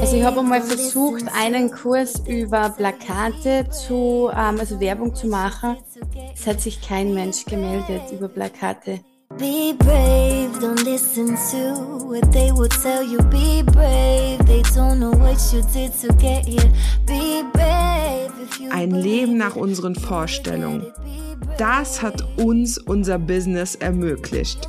Also ich habe einmal versucht, einen Kurs über Plakate zu, ähm, also Werbung zu machen. Es hat sich kein Mensch gemeldet über Plakate. Be brave, don't listen to what they will tell you. Be brave, they don't know what you did to get here. Be brave. Ein Leben nach unseren Vorstellungen. Das hat uns unser Business ermöglicht.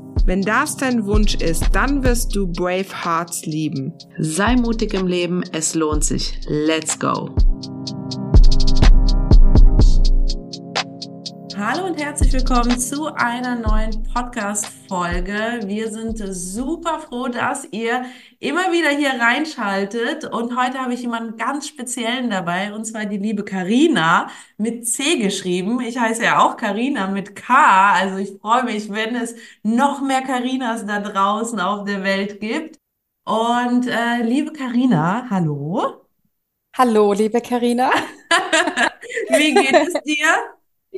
Wenn das dein Wunsch ist, dann wirst du Brave Hearts lieben. Sei mutig im Leben, es lohnt sich. Let's go! Hallo und herzlich willkommen zu einer neuen Podcast-Folge. Wir sind super froh, dass ihr immer wieder hier reinschaltet. Und heute habe ich jemanden ganz speziellen dabei, und zwar die liebe Karina mit C geschrieben. Ich heiße ja auch Karina mit K. Also ich freue mich, wenn es noch mehr Karinas da draußen auf der Welt gibt. Und äh, liebe Karina, hallo. Hallo, liebe Karina. Wie geht es dir?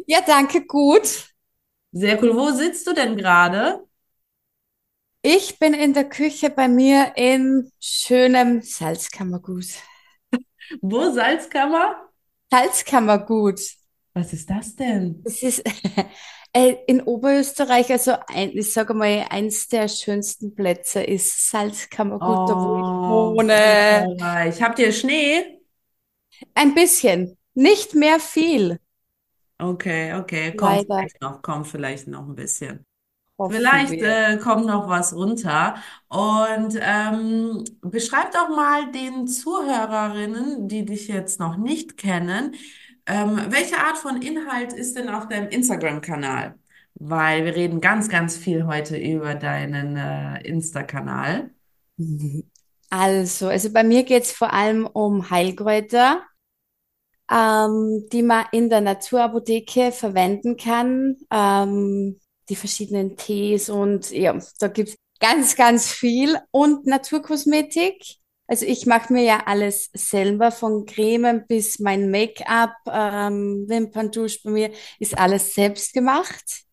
Ja, danke, gut. Sehr cool. Wo sitzt du denn gerade? Ich bin in der Küche bei mir in schönem Salzkammergut. Wo Salzkammer? Salzkammergut. Was ist das denn? Das ist äh, in Oberösterreich, also ein, ich sage mal, eins der schönsten Plätze ist Salzkammergut, da wo ich Oh, wohne. Ich Habt ihr Schnee? Ein bisschen, nicht mehr viel, Okay, okay. Kommt leider, vielleicht noch, kommt vielleicht noch ein bisschen. hoffen Vielleicht wir. äh, kommt noch was runter. Und ähm, beschreib doch mal den Zuhörerinnen, die dich jetzt noch nicht kennen, ähm, welche Art von Inhalt ist denn auf deinem Instagram-Kanal? Weil wir reden ganz, ganz viel heute über deinen äh, Insta-Kanal. Also, also bei mir geht es vor allem um Heilkräuter. Ähm, die man in der Naturapotheke verwenden kann. Ähm, die verschiedenen Tees und ja, da gibt's ganz, ganz viel. Und Naturkosmetik. Also ich mache mir ja alles selber, von Cremen bis mein Make-up, ähm, Wimperntusch bei mir ist alles selbst gemacht.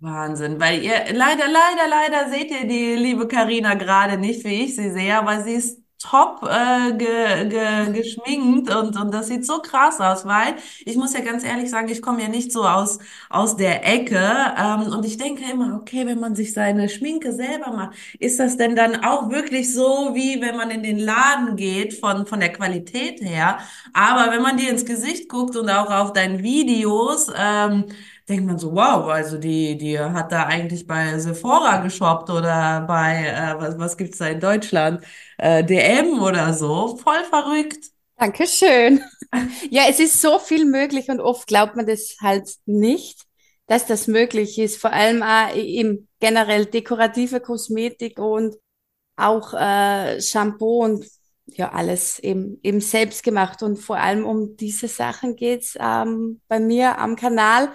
Wahnsinn, weil ihr leider, leider, leider seht ihr die liebe Karina gerade nicht, wie ich sie sehe, aber sie ist top äh, ge, ge, geschminkt und, und das sieht so krass aus, weil ich muss ja ganz ehrlich sagen, ich komme ja nicht so aus, aus der Ecke ähm, und ich denke immer, okay, wenn man sich seine Schminke selber macht, ist das denn dann auch wirklich so, wie wenn man in den Laden geht von, von der Qualität her? Aber wenn man dir ins Gesicht guckt und auch auf deinen Videos, ähm, denkt man so, wow, also die, die hat da eigentlich bei Sephora geshoppt oder bei, äh, was, was gibt's da in Deutschland? Äh, DM oder so. Voll verrückt. Dankeschön. Ja, es ist so viel möglich und oft glaubt man das halt nicht, dass das möglich ist. Vor allem auch im generell dekorative Kosmetik und auch äh, Shampoo und ja, alles eben, eben selbst gemacht. Und vor allem um diese Sachen geht's ähm, bei mir am Kanal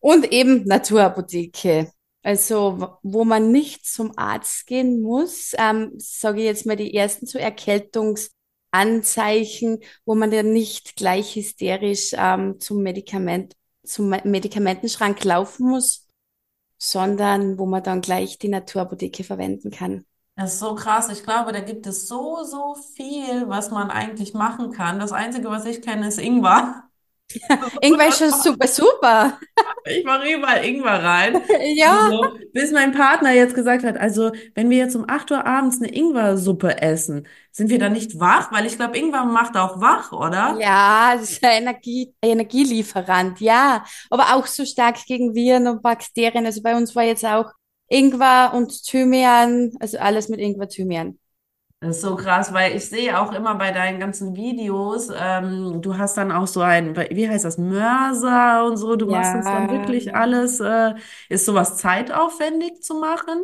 und eben Naturapotheke. Also, wo man nicht zum Arzt gehen muss, ähm, sage ich jetzt mal die ersten so Erkältungsanzeichen, wo man ja nicht gleich hysterisch ähm, zum Medikament, zum Me- Medikamentenschrank laufen muss, sondern wo man dann gleich die Naturapotheke verwenden kann. Das ist so krass. Ich glaube, da gibt es so, so viel, was man eigentlich machen kann. Das Einzige, was ich kenne, ist Ingwer. Irgendwann ist schon super, super. Ich mache überall Ingwer rein. Ja, So, bis mein Partner jetzt gesagt hat, also wenn wir jetzt um 8 Uhr abends eine Ingwer-Suppe essen, sind wir dann nicht wach? Weil ich glaube, Ingwer macht auch wach, oder? ja, das ist ein Energie, Energielieferant, ja. Aber auch so stark gegen Viren und Bakterien. Also bei uns war jetzt auch Ingwer und Thymian, also alles mit Ingwer, Thymian. Das ist so krass, weil ich sehe auch immer bei deinen ganzen Videos, ähm, du hast dann auch so ein, wie heißt das, Mörser und so, du machst das dann Ja, wirklich alles. Äh, ist sowas zeitaufwendig zu machen?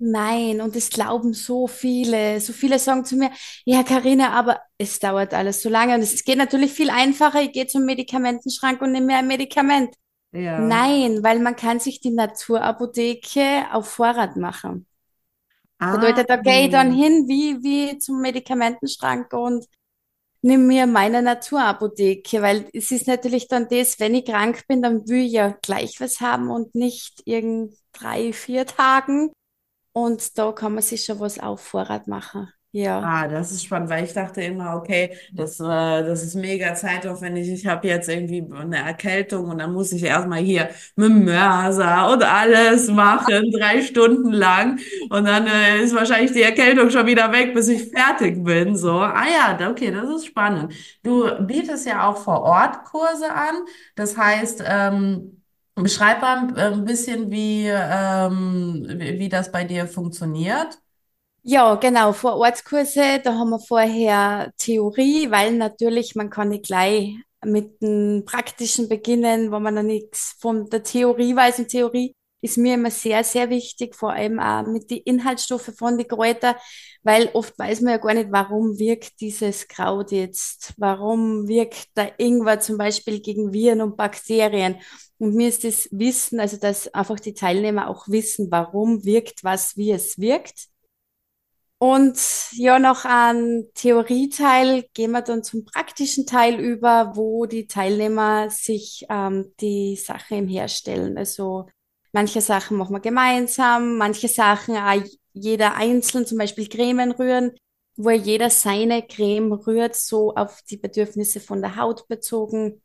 Nein, und es glauben so viele. So viele sagen zu mir, ja, Karina, aber es dauert alles so lange. Und es geht natürlich viel einfacher. Ich gehe zum Medikamentenschrank und nehme mir ein Medikament. Ja. Nein, weil man kann sich die Naturapotheke auf Vorrat machen. Ah, Bedeutet, gehe ich dann hin wie, wie zum Medikamentenschrank und nimm mir meine Naturapotheke, weil es ist natürlich dann das, wenn ich krank bin, dann will ich ja gleich was haben und nicht irgend drei, vier Tagen. Und da kann man sich schon was auf Vorrat machen. Ja, Ah, das ist spannend, weil ich dachte immer, okay, das, äh, das ist mega zeitaufwendig. Ich habe jetzt irgendwie eine Erkältung und dann muss ich erstmal hier mit dem Mörser und alles machen, drei Stunden lang. Und dann äh, ist wahrscheinlich die Erkältung schon wieder weg, bis ich fertig bin. So, ah ja, okay, das ist spannend. Du bietest ja auch vor Ort Kurse an. Das heißt, ähm, beschreib mal ein bisschen, wie, ähm, wie, wie das bei dir funktioniert. Ja, genau. Vorortkurse, da haben wir vorher Theorie, weil natürlich man kann nicht gleich mit dem Praktischen beginnen, wo man noch nichts von der Theorie weiß. Und Theorie ist mir immer sehr, sehr wichtig, vor allem auch mit den Inhaltsstoffen von den Kräutern, weil oft weiß man ja gar nicht, warum wirkt dieses Kraut jetzt, warum wirkt der Ingwer zum Beispiel gegen Viren und Bakterien. Und mir ist das Wissen, also dass einfach die Teilnehmer auch wissen, warum wirkt was, wie es wirkt. Und ja, noch an Theorieteil gehen wir dann zum praktischen Teil über, wo die Teilnehmer sich ähm, die Sachen im herstellen. Also manche Sachen machen wir gemeinsam, manche Sachen auch jeder einzeln, zum Beispiel Cremen rühren, wo jeder seine Creme rührt, so auf die Bedürfnisse von der Haut bezogen.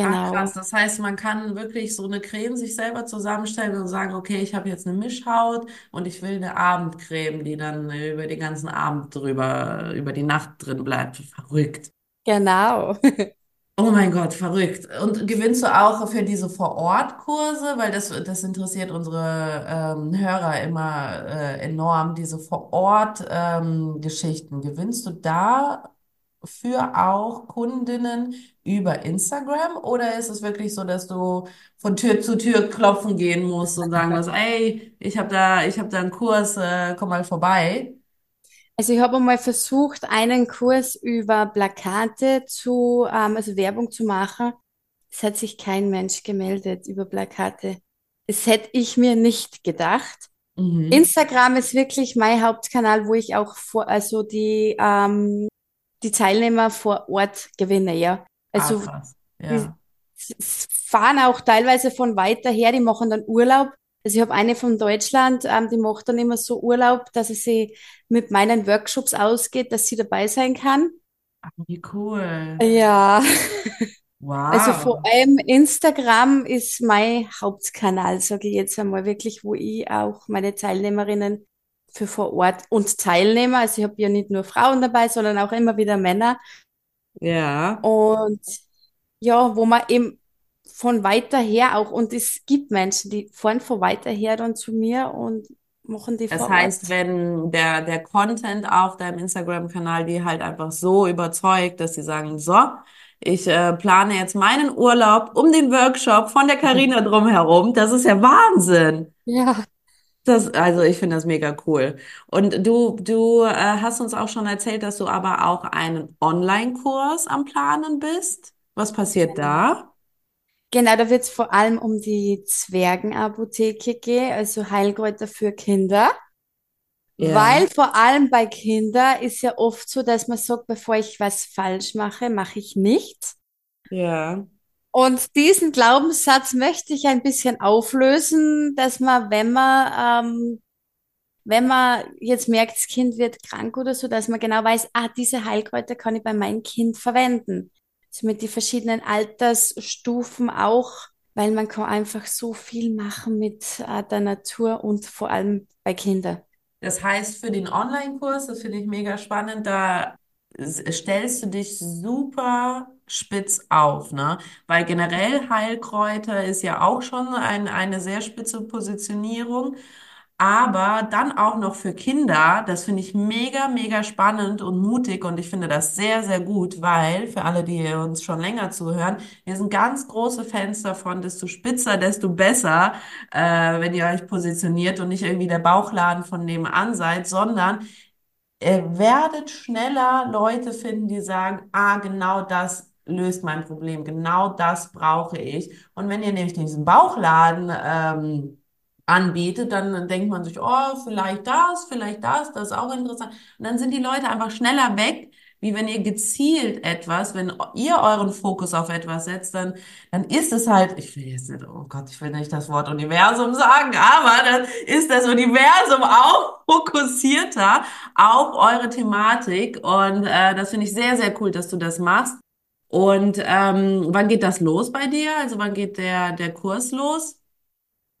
Ach krass, Genau. das heißt, man kann wirklich so eine Creme sich selber zusammenstellen und sagen, okay, ich habe jetzt eine Mischhaut und ich will eine Abendcreme, die dann über den ganzen Abend drüber, über die Nacht drin bleibt. Verrückt. Genau. Oh mein Gott, verrückt. Und gewinnst du auch für diese Vor-Ort-Kurse? Weil das, das interessiert unsere ähm, Hörer immer äh, enorm, diese Vor-Ort-Geschichten. Gewinnst du da für auch Kundinnen über Instagram oder ist es wirklich so, dass du von Tür zu Tür klopfen gehen musst und sagen musst, ey, ich habe da, ich habe da einen Kurs, äh, komm mal vorbei? Also ich habe einmal versucht, einen Kurs über Plakate zu, ähm, also Werbung zu machen. Es hat sich kein Mensch gemeldet über Plakate. Das hätte ich mir nicht gedacht. Mhm. Instagram ist wirklich mein Hauptkanal, wo ich auch vor, also die, ähm, die Teilnehmer vor Ort gewinne, ja. Ah, Also die Ja. s- fahren auch teilweise von weiter her, die machen dann Urlaub. Also ich habe eine von Deutschland, ähm, die macht dann immer so Urlaub, dass sie sich mit meinen Workshops ausgeht, dass sie dabei sein kann. Wie cool. Ja, also vor Wow. allem Instagram ist mein Hauptkanal, sage ich jetzt einmal wirklich, wo ich auch meine Teilnehmerinnen für vor Ort und Teilnehmer, also ich habe ja nicht nur Frauen dabei, sondern auch immer wieder Männer. Ja. Und ja, wo man eben von weiter her auch, und es gibt Menschen, die fahren von weiter her dann zu mir und machen die Das vor heißt, Ort. wenn der, der Content auf deinem Instagram-Kanal die halt einfach so überzeugt, dass sie sagen, so, ich äh, plane jetzt meinen Urlaub um den Workshop von der Carina drumherum, das ist ja Wahnsinn. Ja, Das, also ich finde das mega cool. Und du, du äh, hast uns auch schon erzählt, dass du aber auch einen Online-Kurs am Planen bist. Was passiert da? genau, da wird es vor allem um die Zwergenapotheke gehen, also Heilkräuter für Kinder. Ja, Weil vor allem bei Kindern ist ja oft so, dass man sagt, bevor ich was falsch mache, mache ich nichts. ja, Und diesen Glaubenssatz möchte ich ein bisschen auflösen, dass man, wenn man, ähm, wenn man jetzt merkt, das Kind wird krank oder so, dass man genau weiß, ah, diese Heilkräuter kann ich bei meinem Kind verwenden. Also mit den verschiedenen Altersstufen auch, weil man kann einfach so viel machen mit äh, der Natur und vor allem bei Kindern. Das heißt, für den Online-Kurs, das finde ich mega spannend, da stellst du dich super spitz auf, ne? Weil generell Heilkräuter ist ja auch schon ein, eine sehr spitze Positionierung. aber dann auch noch für Kinder. Das finde ich mega, mega spannend und mutig und ich finde das sehr, sehr gut, weil für alle, die uns schon länger zuhören, wir sind ganz große Fans davon, desto spitzer, desto besser, äh, wenn ihr euch positioniert und nicht irgendwie der Bauchladen von nebenan seid, sondern ihr werdet schneller Leute finden, die sagen, ah, genau das löst mein Problem, genau das brauche ich. Und wenn ihr nämlich diesen Bauchladen ähm, anbietet, dann denkt man sich, oh, vielleicht das, vielleicht das, das ist auch interessant. Und dann sind die Leute einfach schneller weg, wie wenn ihr gezielt etwas, wenn ihr euren Fokus auf etwas setzt, dann, dann ist es halt, ich will jetzt nicht, oh Gott, ich will nicht das Wort Universum sagen, aber dann ist das Universum auch fokussierter auf eure Thematik und äh, das finde ich sehr, sehr cool, dass du das machst. Und ähm, wann geht das los bei dir? Also wann geht der, der Kurs los?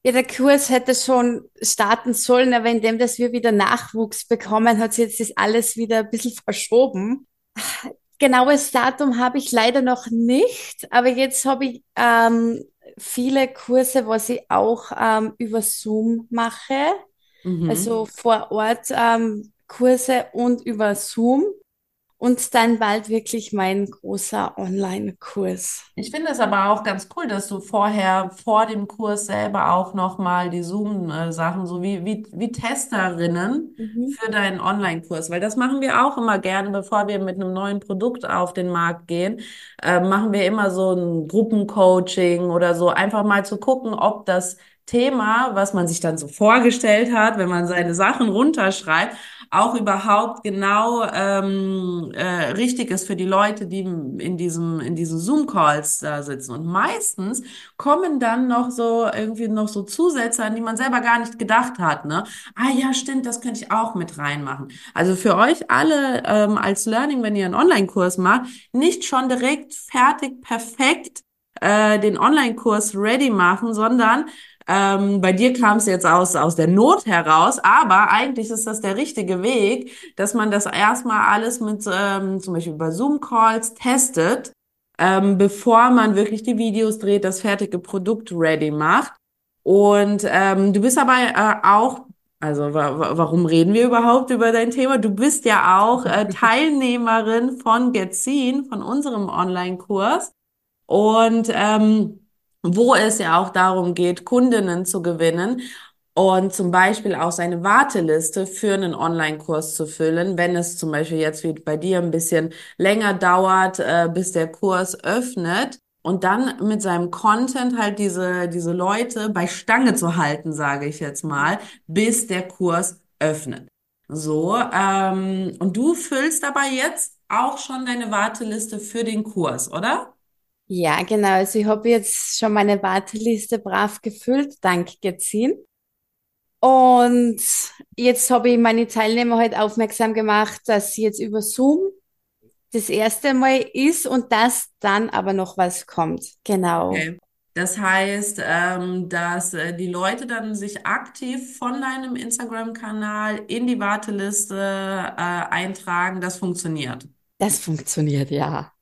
Ja, der Kurs hätte schon starten sollen, aber indem dass wir wieder Nachwuchs bekommen, hat sich jetzt das alles wieder ein bisschen verschoben. Genaues Datum habe ich leider noch nicht, aber jetzt habe ich ähm, viele Kurse, was ich auch ähm, über Zoom mache, Mhm. also vor Ort ähm, Kurse und über Zoom und dann bald wirklich mein großer Online-Kurs. Ich finde es aber auch ganz cool, dass du vorher, vor dem Kurs selber auch nochmal die Zoom-Sachen, so wie, wie, wie Testerinnen Mhm. für deinen Online-Kurs, weil das machen wir auch immer gerne, bevor wir mit einem neuen Produkt auf den Markt gehen, äh, machen wir immer so ein Gruppencoaching oder so, einfach mal zu gucken, ob das Thema, was man sich dann so vorgestellt hat, wenn man seine Sachen runterschreibt, auch überhaupt genau ähm, äh, richtig ist für die Leute, die in diesem in diesen Zoom-Calls da sitzen. Und meistens kommen dann noch so irgendwie noch so Zusätze, an die man selber gar nicht gedacht hat, ne? Ah ja, stimmt, das könnte ich auch mit reinmachen. Also für euch alle ähm, als Learning, wenn ihr einen Online-Kurs macht, nicht schon direkt fertig, perfekt äh, den Online-Kurs ready machen, sondern ähm, bei dir kam es jetzt aus, aus der Not heraus, aber eigentlich ist das der richtige Weg, dass man das erstmal alles mit ähm, zum Beispiel über Zoom-Calls testet, ähm, bevor man wirklich die Videos dreht, das fertige Produkt ready macht. Und ähm, du bist aber äh, auch, also wa wa- warum reden wir überhaupt über dein Thema? Du bist ja auch äh, Teilnehmerin von Getzin, von unserem Online-Kurs. Und ähm, wo es ja auch darum geht, Kundinnen zu gewinnen und zum Beispiel auch seine Warteliste für einen Online-Kurs zu füllen, wenn es zum Beispiel jetzt wie bei dir ein bisschen länger dauert, äh, bis der Kurs öffnet. Und dann mit seinem Content halt diese, diese Leute bei Stange zu halten, sage ich jetzt mal, bis der Kurs öffnet. So, ähm, und du füllst dabei jetzt auch schon deine Warteliste für den Kurs, oder? Ja, genau. Also ich habe jetzt schon meine Warteliste brav gefüllt, dank Gezin. Und jetzt habe ich meine Teilnehmer halt aufmerksam gemacht, dass sie jetzt über Zoom das erste Mal ist und dass dann aber noch was kommt. Genau. Okay. Das heißt, ähm, dass äh, die Leute dann sich aktiv von deinem Instagram-Kanal in die Warteliste äh, eintragen. Das funktioniert. Das funktioniert, ja.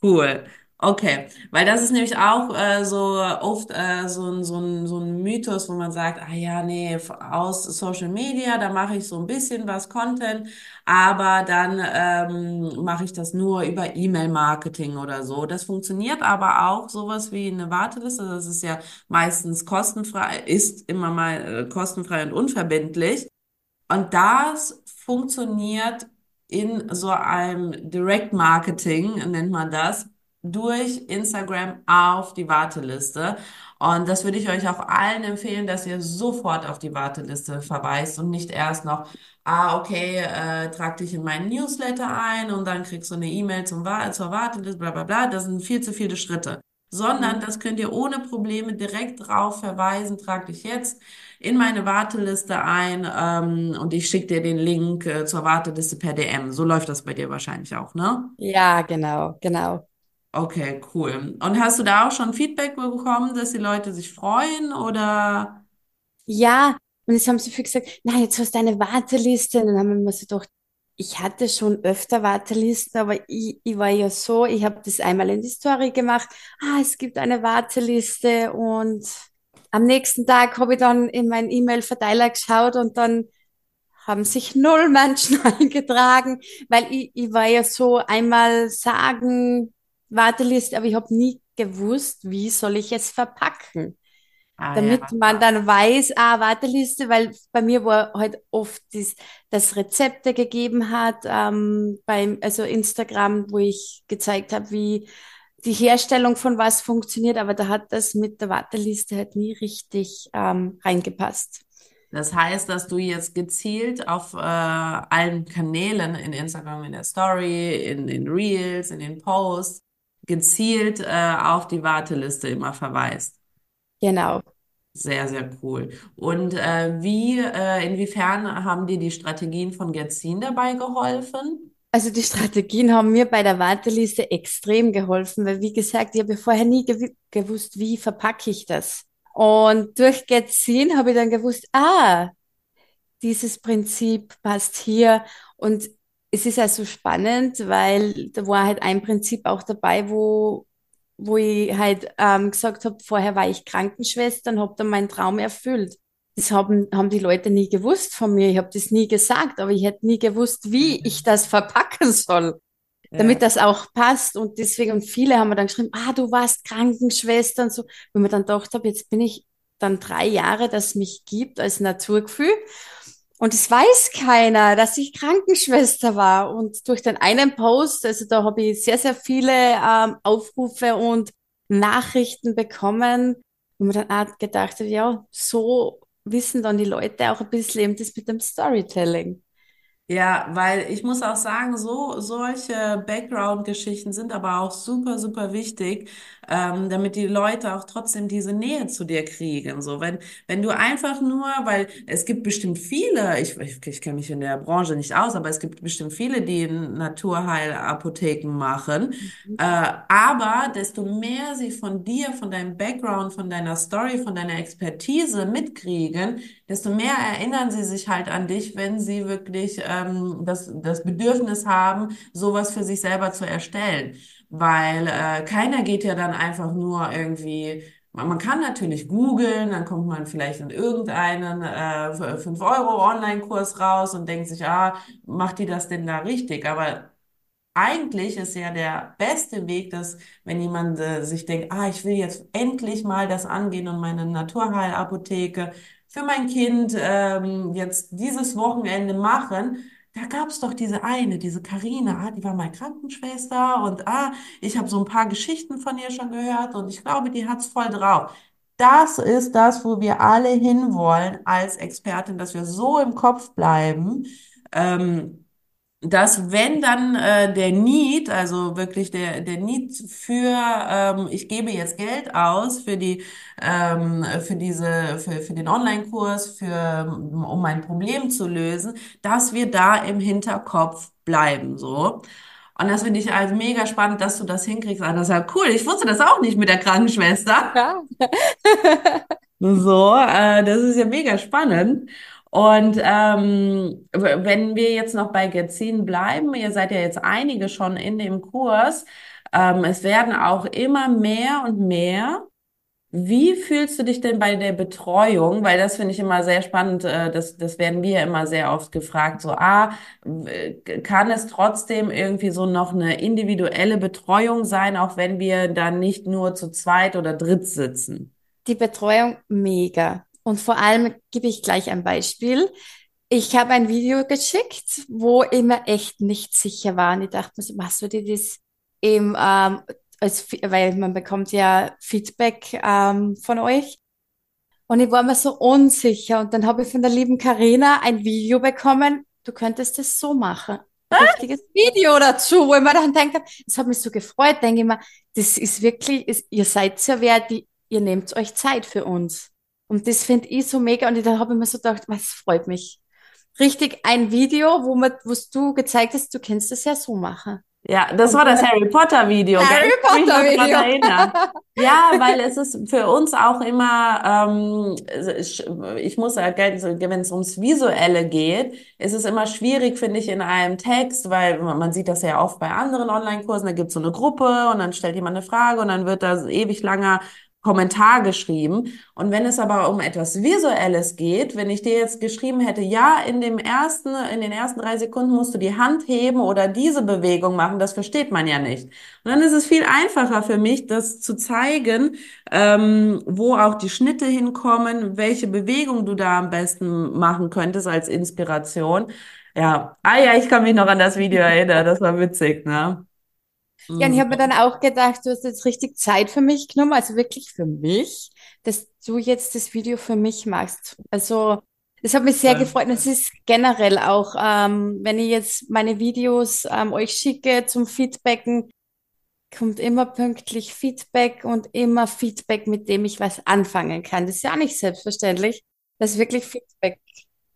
Cool. Okay, weil das ist nämlich auch äh, so oft äh, so ein, so ein, so ein Mythos, wo man sagt, ah ja, nee, aus Social Media, da mache ich so ein bisschen was Content, aber dann ähm, mache ich das nur über E-Mail-Marketing oder so. Das funktioniert aber auch sowas wie eine Warteliste. Das ist ja meistens kostenfrei, ist immer mal äh, kostenfrei und unverbindlich. Und das funktioniert in so einem Direct Marketing, nennt man das, durch Instagram auf die Warteliste. Und das würde ich euch auch allen empfehlen, dass ihr sofort auf die Warteliste verweist und nicht erst noch, ah, okay, äh, trag dich in meinen Newsletter ein und dann kriegst du eine E-Mail zum zur Warteliste, bla bla bla. Das sind viel zu viele Schritte. Sondern Mhm. das könnt ihr ohne Probleme direkt drauf verweisen, trag dich jetzt in meine Warteliste ein, ähm, und ich schicke dir den Link, äh, zur Warteliste per DM. So läuft das bei dir wahrscheinlich auch, ne? Ja, genau, genau. Okay, cool. Und hast du da auch schon Feedback bekommen, dass die Leute sich freuen oder? Ja, und jetzt haben sie viel gesagt, na, jetzt hast du eine Warteliste. Und dann haben wir mir so gedacht, ich hatte schon öfter Wartelisten, aber ich, ich war ja so, ich habe das einmal in die Story gemacht. Ah, es gibt eine Warteliste und am nächsten Tag habe ich dann in meinen E-Mail-Verteiler geschaut und dann haben sich null Menschen eingetragen, weil ich, ich war ja so einmal sagen, Warteliste, aber ich habe nie gewusst, wie soll ich es verpacken Ah damit ja. man dann weiß, ah, Warteliste, weil bei mir war halt oft das, das Rezepte gegeben hat, ähm, beim, also Instagram, wo ich gezeigt habe, wie die Herstellung von was funktioniert, aber da hat das mit der Warteliste halt nie richtig ähm, reingepasst. Das heißt, dass du jetzt gezielt auf äh, allen Kanälen in Instagram, in der Story, in den Reels, in den Posts, gezielt äh, auf die Warteliste immer verweist. Genau. Sehr, sehr cool. Und äh, wie, äh, inwiefern haben dir die Strategien von Getzin dabei geholfen? Also die Strategien haben mir bei der Warteliste extrem geholfen, weil wie gesagt, ich habe vorher nie gew gewusst, wie verpacke ich das. Und durch Getzin habe ich dann gewusst, ah, dieses Prinzip passt hier. Und es ist also spannend, weil da war halt ein Prinzip auch dabei, wo, wo ich halt ähm, gesagt habe, vorher war ich Krankenschwester und habe dann meinen Traum erfüllt. Das haben, haben die Leute nie gewusst von mir. Ich habe das nie gesagt, aber ich hätte nie gewusst, wie ich das verpacken soll, Ja. damit das auch passt. Und deswegen, und viele haben mir dann geschrieben, ah, du warst Krankenschwester und so. Wenn man dann gedacht habe, jetzt bin ich dann drei Jahre, das mich gibt als Naturgefühl. Und es weiß keiner, dass ich Krankenschwester war. Und durch den einen Post, also da habe ich sehr, sehr viele ähm, Aufrufe und Nachrichten bekommen, wo man dann auch gedacht hat, ja, so wissen dann die Leute auch ein bisschen eben das mit dem Storytelling. Ja, weil ich muss auch sagen, so solche Background-Geschichten sind aber auch super, super wichtig, ähm, damit die Leute auch trotzdem diese Nähe zu dir kriegen. So, wenn wenn du einfach nur, weil es gibt bestimmt viele, ich ich, ich kenne mich in der Branche nicht aus, aber es gibt bestimmt viele, die Naturheilapotheken machen. Mhm. Äh, aber desto mehr sie von dir, von deinem Background, von deiner Story, von deiner Expertise mitkriegen, desto mehr erinnern sie sich halt an dich, wenn sie wirklich ähm, das, das Bedürfnis haben, sowas für sich selber zu erstellen. Weil äh, keiner geht ja dann einfach nur irgendwie. Man man kann natürlich googeln, dann kommt man vielleicht in irgendeinen äh, 5-Euro-Online-Kurs raus und denkt sich, ah, macht die das denn da richtig? Aber eigentlich ist ja der beste Weg, dass wenn jemand äh, sich denkt, ah, ich will jetzt endlich mal das angehen und meine Naturheilapotheke für mein Kind ähm, jetzt dieses Wochenende machen. Da gab es doch diese eine, diese Karina, ah, die war mal Krankenschwester und ah, ich habe so ein paar Geschichten von ihr schon gehört und ich glaube, die hat's voll drauf. Das ist das, wo wir alle hinwollen als Expertin, dass wir so im Kopf bleiben. Ähm, dass wenn dann äh, der Need, also wirklich der, der Need für, ähm, ich gebe jetzt Geld aus für die, ähm, für diese, für, für den Online-Kurs, für, um mein Problem zu lösen, dass wir da im Hinterkopf bleiben, so. Und das finde ich also mega spannend, dass du das hinkriegst. Ah, das ist ja cool. Ich wusste das auch nicht mit der Krankenschwester. Ja. So, äh, das ist ja mega spannend. Und ähm, wenn wir jetzt noch bei Getzin bleiben, ihr seid ja jetzt einige schon in dem Kurs, ähm, es werden auch immer mehr und mehr. Wie fühlst du dich denn bei der Betreuung? Weil das finde ich immer sehr spannend. Äh, das, das werden wir immer sehr oft gefragt. So, ah, kann es trotzdem irgendwie so noch eine individuelle Betreuung sein, auch wenn wir dann nicht nur zu zweit oder dritt sitzen? Die Betreuung mega. Und vor allem gebe ich gleich ein Beispiel. Ich habe ein Video geschickt, wo ich mir echt nicht sicher war. Und ich dachte mir so, was würde das eben, ähm, als, weil man bekommt ja Feedback ähm, von euch. Und ich war mir so unsicher. Und dann habe ich von der lieben Karina ein Video bekommen. Du könntest es so machen. Ein richtiges Video dazu, wo ich mir dann denke, es hat mich so gefreut, denke ich mir, das ist wirklich, ist, ihr seid so wert, die, ihr nehmt euch Zeit für uns. Und das finde ich so mega. Und da habe ich mir so gedacht, was freut mich. Richtig ein Video, wo man, wo du gezeigt hast, du kannst es ja so machen. Ja, das war das Harry Potter Video? Harry Potter Video. Ja, weil es ist für uns auch immer, ähm, ich, ich muss sagen, wenn es ums Visuelle geht, ist es immer schwierig, finde ich, in einem Text, weil man man sieht das ja oft bei anderen Online-Kursen, da gibt es so eine Gruppe und dann stellt jemand eine Frage und dann wird da ewig langer Kommentar geschrieben. Und wenn es aber um etwas Visuelles geht, wenn ich dir jetzt geschrieben hätte, ja, in dem ersten, in den ersten drei Sekunden musst du die Hand heben oder diese Bewegung machen, das versteht man ja nicht. Und dann ist es viel einfacher für mich, das zu zeigen, ähm, wo auch die Schnitte hinkommen, welche Bewegung du da am besten machen könntest als Inspiration. Ja, ah ja, ich kann mich noch an das Video erinnern, das war witzig, ne? Ja, und ich habe mir dann auch gedacht, du hast jetzt richtig Zeit für mich genommen, also wirklich für mich, dass du jetzt das Video für mich machst. Also das hat mich sehr Ja. gefreut. Und es ist generell auch, ähm, wenn ich jetzt meine Videos ähm, euch schicke zum Feedbacken, kommt immer pünktlich Feedback und immer Feedback, mit dem ich was anfangen kann. Das ist ja auch nicht selbstverständlich, dass wirklich Feedback.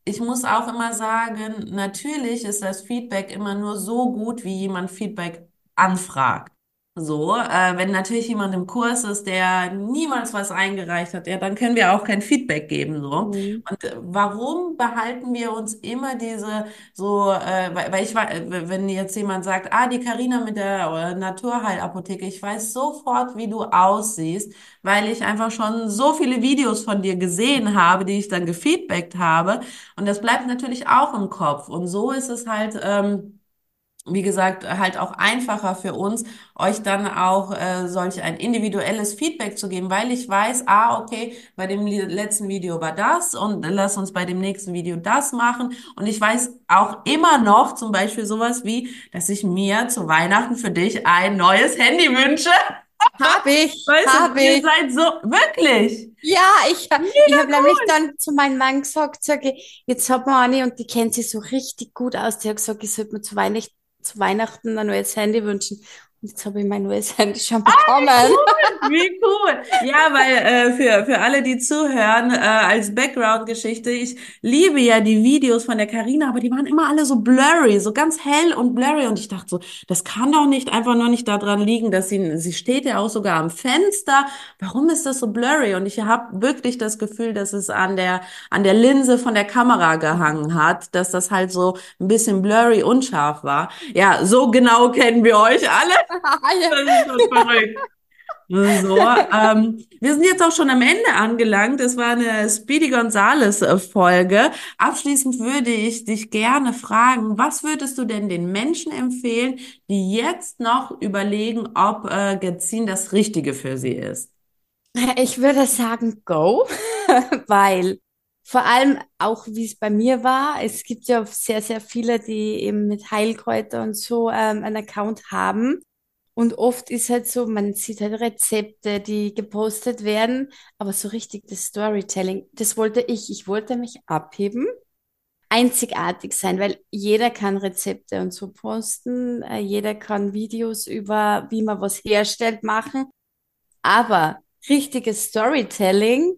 Ich muss auch immer sagen, natürlich ist das Feedback immer nur so gut, wie jemand Feedback anfragt. So, äh, wenn natürlich jemand im Kurs ist, der niemals was eingereicht hat, ja, dann können wir auch kein Feedback geben, so. Mhm. Und äh, warum behalten wir uns immer diese so, äh, weil, weil ich wenn jetzt jemand sagt, ah, die Carina mit der äh, Naturheilapotheke, ich weiß sofort, wie du aussiehst, weil ich einfach schon so viele Videos von dir gesehen habe, die ich dann gefeedbackt habe. Und das bleibt natürlich auch im Kopf. Und so ist es halt, ähm, wie gesagt, halt auch einfacher für uns, euch dann auch äh, solch ein individuelles Feedback zu geben, weil ich weiß, ah, okay, bei dem letzten Video war das und lass uns bei dem nächsten Video das machen. Und ich weiß auch immer noch zum Beispiel sowas wie, dass ich mir zu Weihnachten für dich ein neues Handy wünsche. Hab ich, Weißt hab du, ihr ich. seid so, wirklich. Ja, ich, ich habe nämlich dann zu meinem Mann gesagt, sage, jetzt hat man eine und die kennt sich so richtig gut aus. Die hat gesagt, ich sollte mir zu Weihnachten, zu Weihnachten ein neues Handy wünschen. Jetzt habe ich mein neues Handy schon bekommen. Wie cool. Ja, weil äh, für, für alle, die zuhören, äh, als Background-Geschichte, ich liebe ja die Videos von der Carina, aber die waren immer alle so blurry, so ganz hell und blurry. Und ich dachte so, das kann doch nicht einfach nur nicht daran liegen, dass sie, sie steht ja auch sogar am Fenster. Warum ist das so blurry? Und ich habe wirklich das Gefühl, dass es an der, an der Linse von der Kamera gehangen hat, dass das halt so ein bisschen blurry, unscharf war. Ja, so genau kennen wir euch alle. Das ist verrückt. So, ähm, wir sind jetzt auch schon am Ende angelangt. Es war eine Speedy Gonzales äh, Folge. Abschließend würde ich dich gerne fragen, was würdest du denn den Menschen empfehlen, die jetzt noch überlegen, ob äh, Gazin das Richtige für sie ist? Ich würde sagen, go, weil vor allem auch, wie es bei mir war, es gibt ja sehr, sehr viele, die eben mit Heilkräuter und so ähm, einen Account haben. Und oft ist halt so, man sieht halt Rezepte, die gepostet werden, aber so richtig das Storytelling, das wollte ich. Ich wollte mich abheben, einzigartig sein, weil jeder kann Rezepte und so posten, äh, jeder kann Videos über, wie man was herstellt, machen. Aber richtiges Storytelling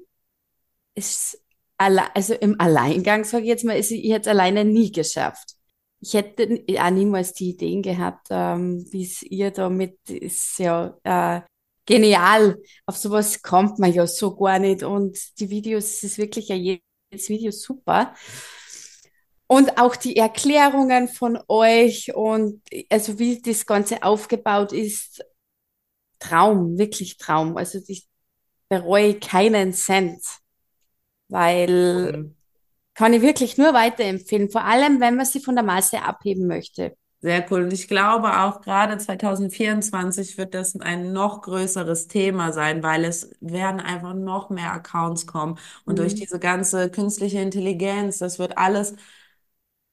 ist also im Alleingang, sage ich jetzt mal, ist, ich es alleine nie geschafft. Ich hätte auch niemals die Ideen gehabt, ähm, wie es ihr damit ist ja äh, genial. Auf sowas kommt man ja so gar nicht. Und die Videos, es ist wirklich ja jedes Video super. Und auch die Erklärungen von euch und also wie das Ganze aufgebaut ist, Traum, wirklich Traum. Also ich bereue keinen Cent, weil kann ich wirklich nur weiterempfehlen, vor allem wenn man sie von der Masse abheben möchte. Sehr cool. Und ich glaube auch gerade 2024 wird das ein noch größeres Thema sein, weil es werden einfach noch mehr Accounts kommen. Und durch Mhm. diese ganze künstliche Intelligenz, das wird alles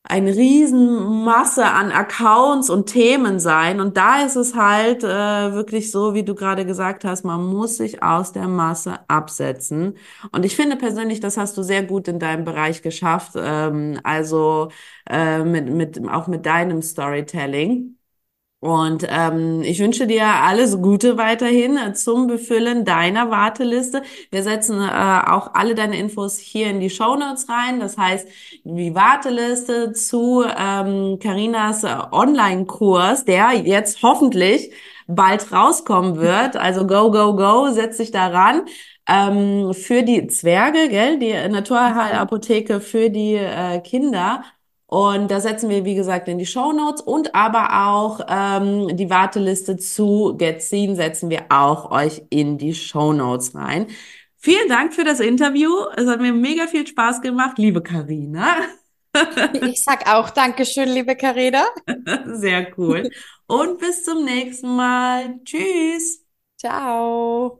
eine Riesenmasse an Accounts und Themen sein. Und da ist es halt äh, wirklich so, wie du gerade gesagt hast, man muss sich aus der Masse absetzen. Und ich finde persönlich, das hast du sehr gut in deinem Bereich geschafft. Ähm, also äh, mit, mit, auch mit deinem Storytelling. Und ähm, ich wünsche dir alles Gute weiterhin äh, zum Befüllen deiner Warteliste. Wir setzen äh, auch alle deine Infos hier in die Shownotes rein. Das heißt, die Warteliste zu ähm, Carinas äh, Online-Kurs, der jetzt hoffentlich bald rauskommen wird. Also go, go, go, setz dich daran. Ähm, für die Zwerge, gell, die Naturheilapotheke für die äh, Kinder. Und da setzen wir, wie gesagt, in die Show Notes und aber auch ähm, die Warteliste zu Get Seen setzen wir auch euch in die Show Notes rein. Vielen Dank für das Interview. Es hat mir mega viel Spaß gemacht, liebe Karina. Ich sag auch Dankeschön, liebe Karina. Sehr cool. Und bis zum nächsten Mal. Tschüss. Ciao.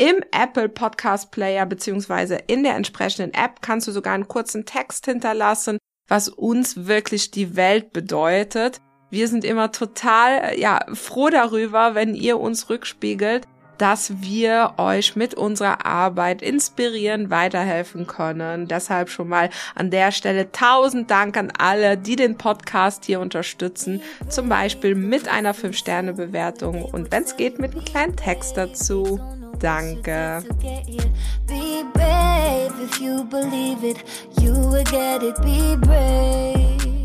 Im Apple Podcast Player beziehungsweise in der entsprechenden App kannst du sogar einen kurzen Text hinterlassen, was uns wirklich die Welt bedeutet. Wir sind immer total, ja, froh darüber, wenn ihr uns rückspiegelt, dass wir euch mit unserer Arbeit inspirieren, weiterhelfen können. Deshalb schon mal an der Stelle tausend Dank an alle, die den Podcast hier unterstützen. Zum Beispiel mit einer 5-Sterne-Bewertung und wenn es geht, mit einem kleinen Text dazu. Danke. Be brave.